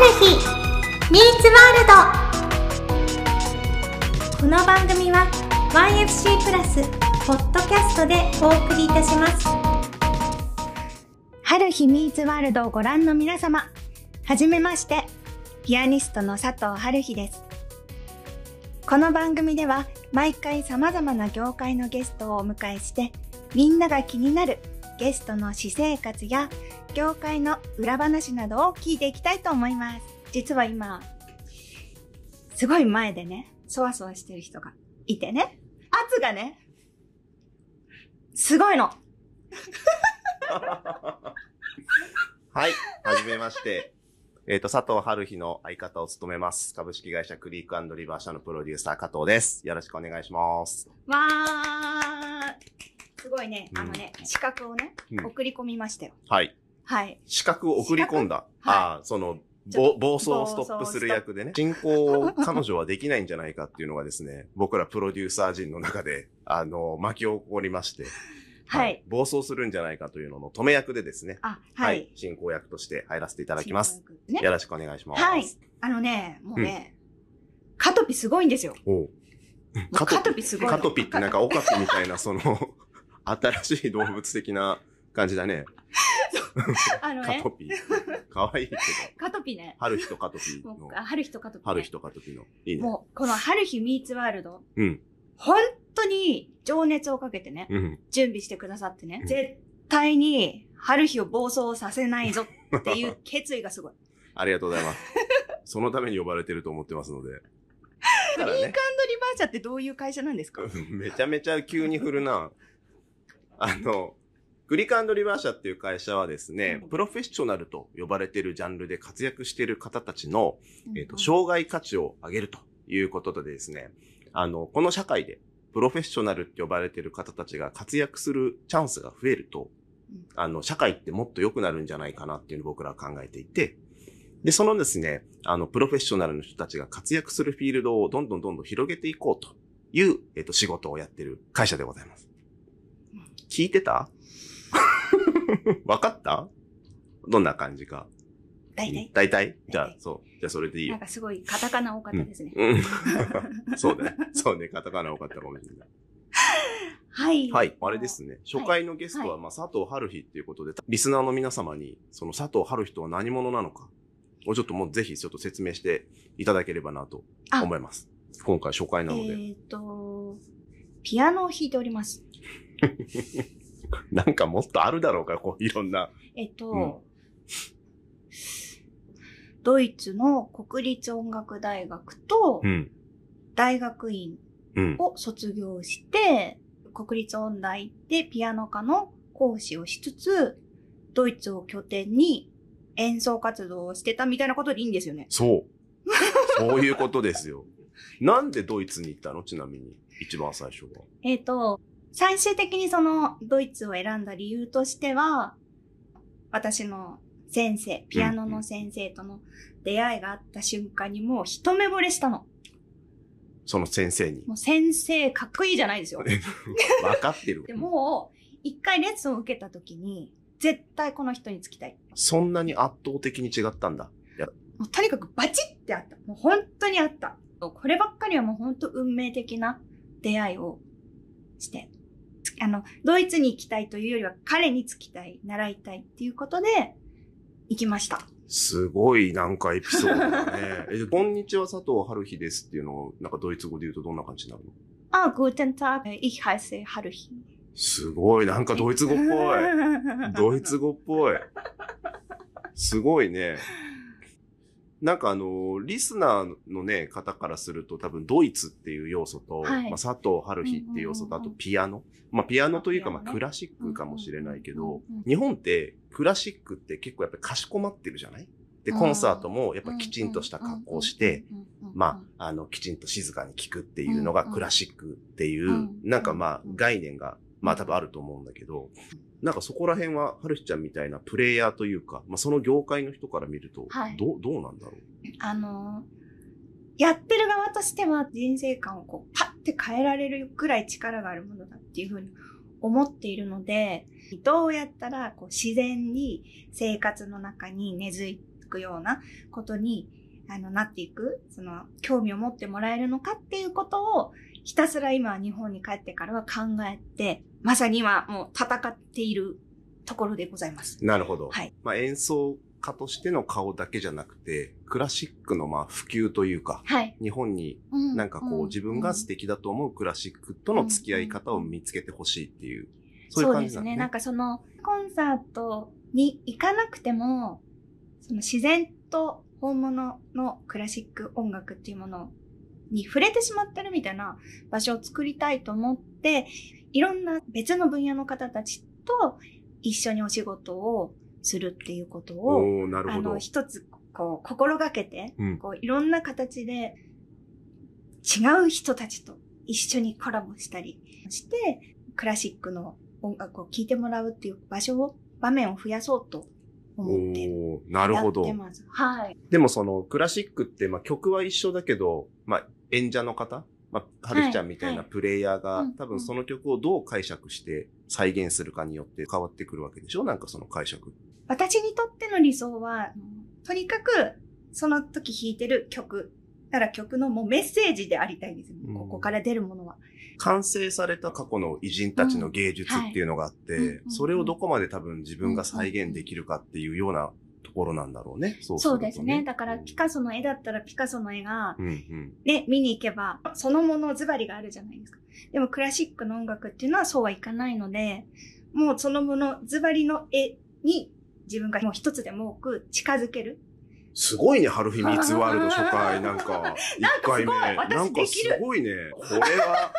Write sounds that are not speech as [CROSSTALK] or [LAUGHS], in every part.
る日ミーツワールド。この番組は YFC プラスポッドキャストでお送りいたします。春日ミーツワールドをご覧の皆様はじめましてピアニストの佐藤春日です。この番組では毎回様々な業界のゲストをお迎えしてみんなが気になるゲストの私生活や業界の裏話などを聞いていきたいと思います。実は今、すごい前でね、そわそわしてる人がいてね、圧がね、すごいの。[LAUGHS] はい。はじめまして。えっ、と、佐藤春日の相方を務めます。株式会社クリークリバー社のプロデューサー加藤です。よろしくお願いします。わー。すごいね、あのね、資格をね、うん送り込みましたよ。はい。はい。資格を送り込んだ。ああ、その、ぼ暴走をストップする役でね。進行を彼女はできないんじゃないかっていうのがですね、[LAUGHS] 僕らプロデューサー陣の中で、あの、巻き起こりまして。はい。暴走するんじゃないかというのの止め役でですね。あ、はい。進行役として入らせていただきます。。ね。よろしくお願いします。はい。あのね、もうね、カトピすごいんですよ。カトピすごいの。カトピってなんかオカピみたいな、その、新しい動物的な感じだね。[LAUGHS] あのねカト、ピ。かわいいけど。カトピね。春日とカトピの春日とカトピ、ね。春日とカトピの。いいね。もう、この春日ミーツワールド、うん。本当に情熱をかけてね、うん。準備してくださってね、うん絶対に春日を暴走させないぞっていう決意がすごい。[LAUGHS] ありがとうございます。そのために呼ばれてると思ってますので。だからねリーカンドリバー社ってどういう会社なんですか？めちゃめちゃ急に振るな。あの、グリカンドリバー社っていう会社はですね、プロフェッショナルと呼ばれているジャンルで活躍している方たちの、えっ、と、障害価値を上げるということでですね、あの、この社会で、プロフェッショナルって呼ばれている方たちが活躍するチャンスが増えるとうん、あの、社会ってもっと良くなるんじゃないかなっていうのを僕らは考えていて、で、そのですね、あの、プロフェッショナルの人たちが活躍するフィールドをどんどんどんどん広げていこうという、えっ、と、仕事をやってる会社でございます。うん。聞いてた？[LAUGHS] わかった？どんな感じか。大体？大体？じゃあそう。じゃあ、それでいいよなん。かすごいカタカナ多かったですね。うん。[LAUGHS] そうだね。そうね。カタカナ多かったかもしれない。はい。はい。あれですね。初回のゲストは、まあ、佐藤春日っていうことで、リスナーの皆様に、その佐藤春日とは何者なのか、をちょっともうぜひちょっと説明していただければなとあ思います。今回初回なので。えっ、と、ピアノを弾いております。[LAUGHS] なんかもっとあるだろうか、こう、いろんな。えっと、うんドイツの国立音楽大学とうん。大学院うん。を卒業して、国立音大でピアノ科の講師をしつつ、ドイツを拠点に演奏活動をしてたみたいなことでいいんですよね。そう。[LAUGHS] そういうことですよ。なんでドイツに行ったの？ちなみに。一番最初は。えっ、と、最終的にそのドイツを選んだ理由としては、私の先生、ピアノの先生との出会いがあった瞬間にもう一目惚れしたの。その先生に。もう先生かっこいいじゃないですよ。[LAUGHS] わかってる。でも、一回レッスンを受けた時に、絶対この人につきたい。そんなに圧倒的に違ったんだ。もうとにかくバチってあった。もう本当にあった。こればっかりはもう本当運命的な出会いをして。あの、ドイツに行きたいというよりは彼につきたい、習いたいっていうことで行きました。すごいなんかエピソードだね。[LAUGHS] え、こんにちは佐藤春日ですっていうのを、なんかドイツ語で言うとどんな感じになるの？あ、guten Tag, ich heiße Haruhi. すごい、なんかドイツ語っぽい。[LAUGHS] ドイツ語っぽい。すごいね。なんかあの、リスナーのね、方からすると多分ドイツっていう要素と、はい。まあ、佐藤春日っていう要素と、あとピアノ。まあピアノというか、まあクラシックかもしれないけど日本ってクラシックって結構やっぱりかしこまってるじゃない？で、コンサートもやっぱきちんとした格好をして、、まあ、あの、きちんと静かに聴くっていうのがクラシックっていう、うん。なんかまあうん。概念が、まあ多分あると思うんだけど、なんかそこら辺は、はるひちゃんみたいなプレイヤーというか、まあその業界の人から見ると、はい。どう、どうなんだろう？あのー、やってる側としては人生観をこうパッて変えられるくらい力があるものだっていうふうに思っているので、どうやったらこう自然に生活の中に根付くようなことにあのなっていく、その興味を持ってもらえるのかっていうことをひたすら今日本に帰ってからは考えて、まさに今もう戦っているところでございます。なるほど。はい。まあ演奏家としての顔だけじゃなくて、クラシックのまあ普及というか、はい。日本にうなんかこう自分が素敵だと思うクラシックとの付き合い方を見つけてほしいっていう、そういう感じなんですね。ね。なんかそのコンサートに行かなくても、その自然と本物のクラシック音楽っていうものに触れてしまってるみたいな場所を作りたいと思って、いろんな別の分野の方たちと一緒にお仕事をするっていうことを、おーなるほどあの、。一つ、こう、心がけて、うん。こう、いろんな形で、違う人たちと一緒にコラボしたりして、クラシックの音楽を聴いてもらうっていう場所を、場面を増やそうと思ってなるやほど。はい。でもそのクラシックってまあ曲は一緒だけど、まあ演者の方、まあ、はるひちゃんみたいなプレイヤーが、はい多分その曲をどう解釈して再現するかによって変わってくるわけでしょ？なんかその解釈。私にとっての理想は、とにかく、その時弾いてる曲、だから曲のもうメッセージでありたいんですよ。うん。ここから出るものは。完成された過去の偉人たちの芸術っていうのがあって、うん。はい。うん。それをどこまで多分自分が再現できるかっていうようなところなんだろうね。そうするとそうですね。だからピカソの絵だったらピカソの絵が、うんうん。で、見に行けば、そのものズバリがあるじゃないですか。でもクラシックの音楽っていうのはそうはいかないので、もうそのものズバリの絵に自分がもう一つでも多く近づける。すごいね、ハルフィミーツワールド初回、なんか、一 [LAUGHS] なんかすごい回目。私なんかすごいね。これは、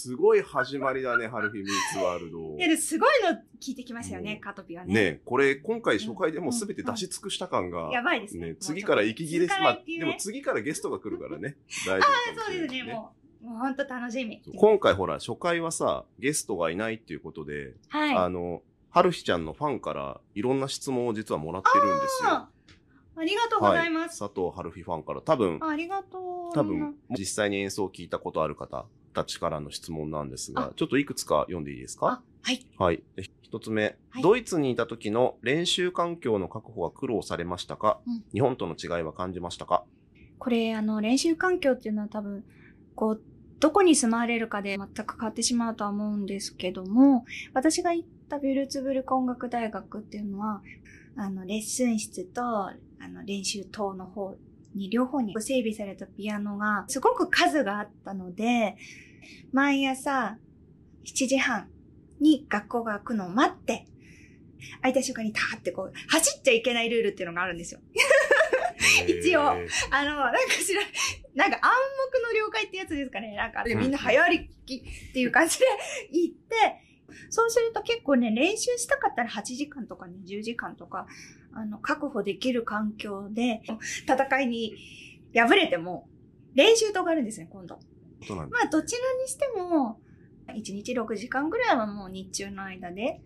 すごい始まりだね、ハルフィミーツワールド。いや、ですごいの聞いてきましたよね、うんカトピはね。ねこれ、今回初回でもうすべて出し尽くした感が、やばいですね。次から息切れす、まあでも次からゲストが来るからね。[LAUGHS] 大丈夫かもそうですね。もう、もう本当楽しみ。今回ほら、初回はさ、ゲストがいないっていうことで、はい。あの、はるひちゃんのファンからいろんな質問を実はもらってるんですよ。あありがとうございます。佐藤はるひファンから。多分、ありがとう。多分、実際に演奏を聞いたことある方たちからの質問なんですが、ちょっといくつか読んでいいですか？あ、はい。はい。で一つ目、はい。ドイツにいた時の練習環境の確保は苦労されましたか、うん。日本との違いは感じましたか？これ、あの、練習環境っていうのは多分、こう、どこに住まわれるかで全く変わってしまうとは思うんですけども、私が行ったビルツブルク音楽大学っていうのは、あの、レッスン室と、あの、練習棟の方に、両方に整備されたピアノが、すごく数があったので、毎朝7時半に学校が開くのを待って、開いた瞬間にターってこう、走っちゃいけないルールっていうのがあるんですよ。一応あの、なんか知らん、なんか暗黙の了解ってやつですかね。なんか、でみんな早歩きっていう感じで行って、そうすると結構ね、練習したかったら8時間とかね、10時間とか、あの、確保できる環境で、戦いに敗れても、練習とかあるんですね、今度。まあ、どちらにしても、1日6時間ぐらいはもう日中の間で、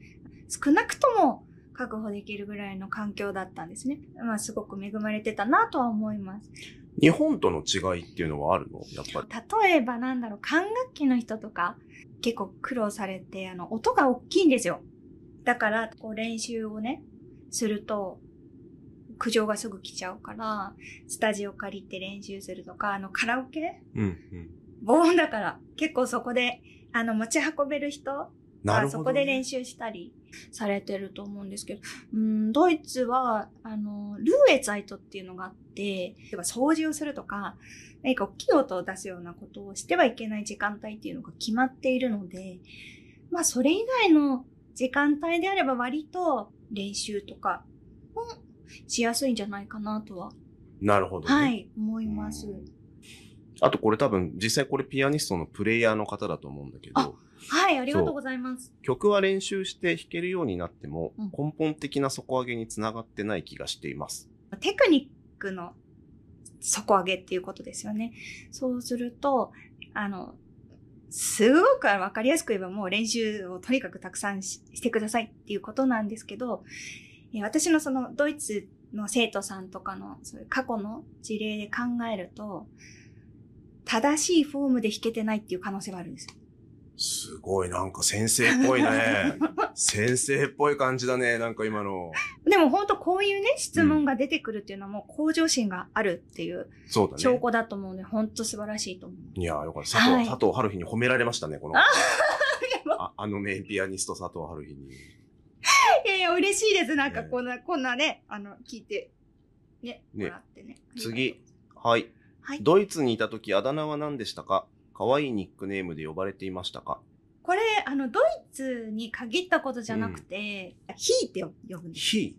少なくとも確保できるぐらいの環境だったんですね。まあ、すごく恵まれてたなとは思います。日本との違いっていうのはあるの？やっぱり。例えばなんだろう、管楽器の人とか結構苦労されて、あの、音が大きいんですよ。だから、こう練習をね、すると、苦情がすぐ来ちゃうから、スタジオ借りて練習するとか、あの、カラオケ？うん、うん。防音だから、結構そこで、あの、持ち運べる人なるほど、ね。そこで練習したりされてると思うんですけど、うん、ドイツは、あの、ルーエツァイトっていうのがあって、例えば掃除をするとか、何か大きい音を出すようなことをしてはいけない時間帯っていうのが決まっているので、まあ、それ以外の時間帯であれば割と練習とかもしやすいんじゃないかなとは、なるほど、ね。はい、思います。あとこれ多分、実際これピアニストのプレイヤーの方だと思うんだけあど、はい、ありがとうございます。曲は練習して弾けるようになっても、うん根本的な底上げにつながってない気がしています。テクニックの底上げっていうことですよね。そうすると、あの、すごくわかりやすく言えばもう練習をとにかくたくさんしてくださいっていうことなんですけど、え私のそのドイツの生徒さんとかのそういう過去の事例で考えると、正しいフォームで弾けてないっていう可能性はあるんですよ。すごい、なんか先生っぽいね。[LAUGHS] 先生っぽい感じだね、なんか今の。でも本当こういうね、質問が出てくるっていうのはもう向上心があるっていうそうだね。証拠だと思うので、本当素晴らしいと思う。いや、よかった。佐藤、はい佐藤春日に褒められましたね、この。あ [LAUGHS] ああの名ピアニスト佐藤春日に。[LAUGHS] いやいや、嬉しいです。なんかねこんな、こんなね、あの、聞いて、ね、ねもらってね。次。はい。はい。ドイツにいた時あだ名は何でしたか？可愛いニックネームで呼ばれていましたか？これ、あの、ドイツに限ったことじゃなくて、ヒーって呼ぶんです。ひ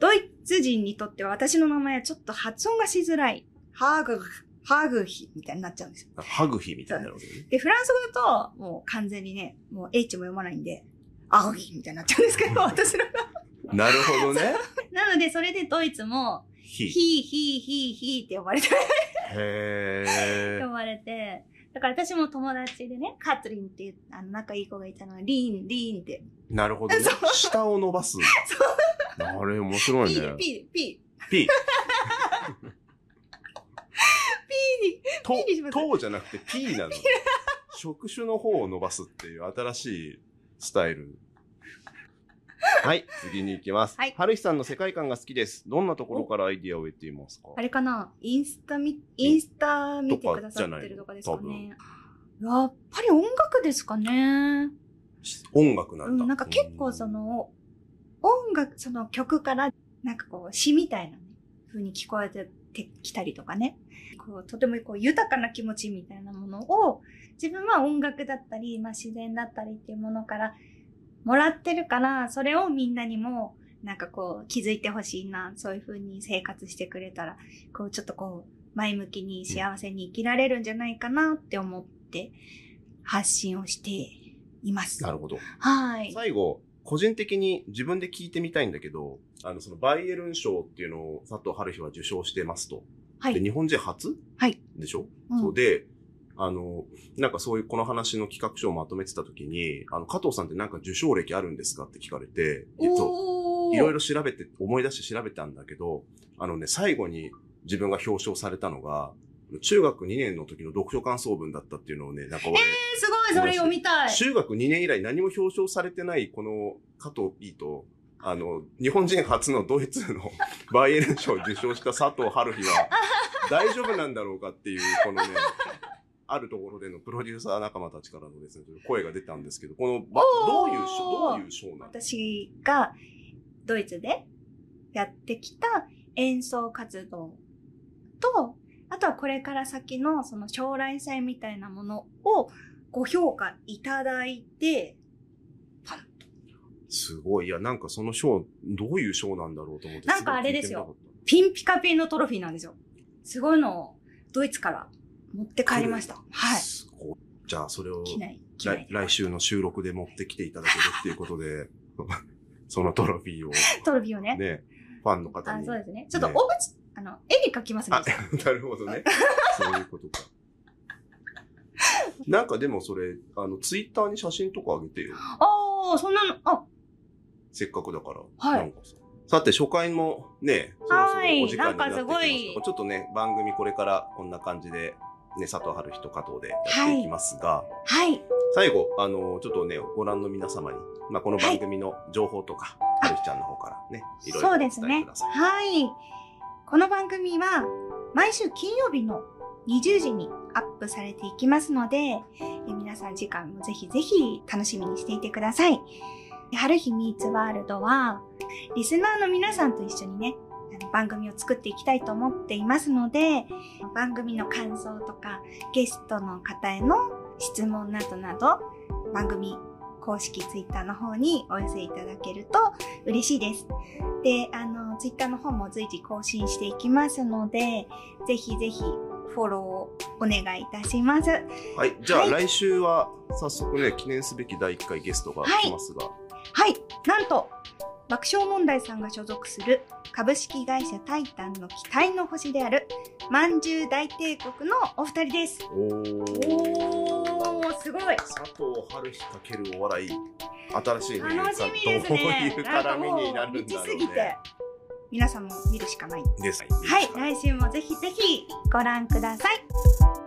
ドイツ人にとっては私の名前はちょっと発音がしづらい。ハーグ、ハーグヒみたいになっちゃうんですよ。ハグヒみたいになるわけね。で、フランス語だと、もう完全にね、もう H も読まないんで、アグヒみたいになっちゃうんですけど、[LAUGHS] 私の。なるほどね。なので、それでドイツも、ひ。ヒーヒーヒーヒーって呼ばれて、へー呼。ばれて、だから私も友達でね、カトリンっていう、あの、仲いい子がいたのは、リーン、リーンって。なるほどね。下を伸ばす。あれ、面白いピねー、。ピー、ピ P。ーに、とピーにしま、すとじゃなくて P なの。触手の方を伸ばすっていう新しいスタイル。はい、次に行きます。はいはるひさんの世界観が好きです。どんなところからアイディアを得ていますか？あれかな？インスタみ、インスタ見てくださってるとかですかね。やっぱり音楽ですかね。音楽なだ。うんん、なんか結構その、音楽、その曲から、なんかこう詩みたいなね、風に聞こえてきたりとかね。こう、とてもこう豊かな気持ちみたいなものを、自分は音楽だったり、まあ自然だったりっていうものからもらってるから、それをみんなにも、なんかこう気づいてほしいな、そういう風に生活してくれたら、こうちょっとこう、前向きに幸せに生きられるんじゃないかなって思って発信をしています。なるほど。はい。最後、個人的に自分で聞いてみたいんだけど、あの、そのバイエルン賞っていうのを佐藤春日は受賞してますと。で、はい。日本人初はい。でしょ、うんそうで、あの、なんかそういうこの話の企画書をまとめてた時に、あの、加藤さんってなんか受賞歴あるんですかって聞かれて、えっと、いろいろ調べて、思い出して調べたんだけど、あのね、最後に自分が表彰されたのが、中学2年の時の読書感想文だったっていうのをね、なんか俺、えー、すごい、それ読みたい。中学2年以来何も表彰されてないこの加藤 P と、あの、日本人初のドイツの [LAUGHS] バイエルン賞を受賞した佐藤春日は大丈夫なんだろうかっていう、このね、あるところでのプロデューサー仲間たちからのですね、声が出たんですけど、この、ばどういう賞、どういう賞なの？私がドイツでやってきた演奏活動と、あとはこれから先のその将来性みたいなものをご評価いただいて、パンすごい。いや、なんかその賞、どういう賞なんだろうと思って。なんかあれですよピンピカピンのトロフィーなんですよ。すごいのをドイツから持って帰りました。た。はい。すごい。じゃあ、それを来来週の収録で持ってきていただけるっていうことで、[LAUGHS] そのトロフィーを [LAUGHS] トロフィーをね。ね、ファンの方あ、に。そうですね。ちょっと、ねおぶち、あの、絵に描きますねあ。[LAUGHS] なるほどね。そういうことか。なんかでもそれ、あの、ツイッターに写真とか上げてよ。ああ、そんなの、あ、せっかくだから。はいなんかささて、初回もね、そろそろお時間になってきましたはいなんかすごいちょっとね、番組これからこんな感じで、ね、佐藤春日と加藤でやっていきますが、はい。最後、あの、ちょっとね、ご覧の皆様に、まあ、この番組の情報とか、はるひちゃんの方からね、いろいろそうお伝ですねえください。。はい。この番組は毎週金曜日の20時にアップされていきますので、え皆さん時間もぜひぜひ楽しみにしていてください。春日ミーツワールドは、リスナーの皆さんと一緒にね、番組を作っていきたいと思っていますので、番組の感想とか、ゲストの方への質問などなど、番組公式ツイッターの方にお寄せいただけると嬉しいです。で、あの、ツイッターの方も随時更新していきますので、ぜひぜひフォローをお願いいたします。はい。じゃあ、はい来週は、早速ね、記念すべき第1回ゲストが来ますが、はい、なんと、爆笑問題さんが所属する株式会社タイタンの期待の星である、まんじゅう大帝国のお二人です。おー。おー、すごい。佐藤春日かけるお笑い、新しいね、楽しみですどうね。いう絡みになるんだろうね。、皆さんも見るしかない。です。はい、来週もぜひぜひご覧ください。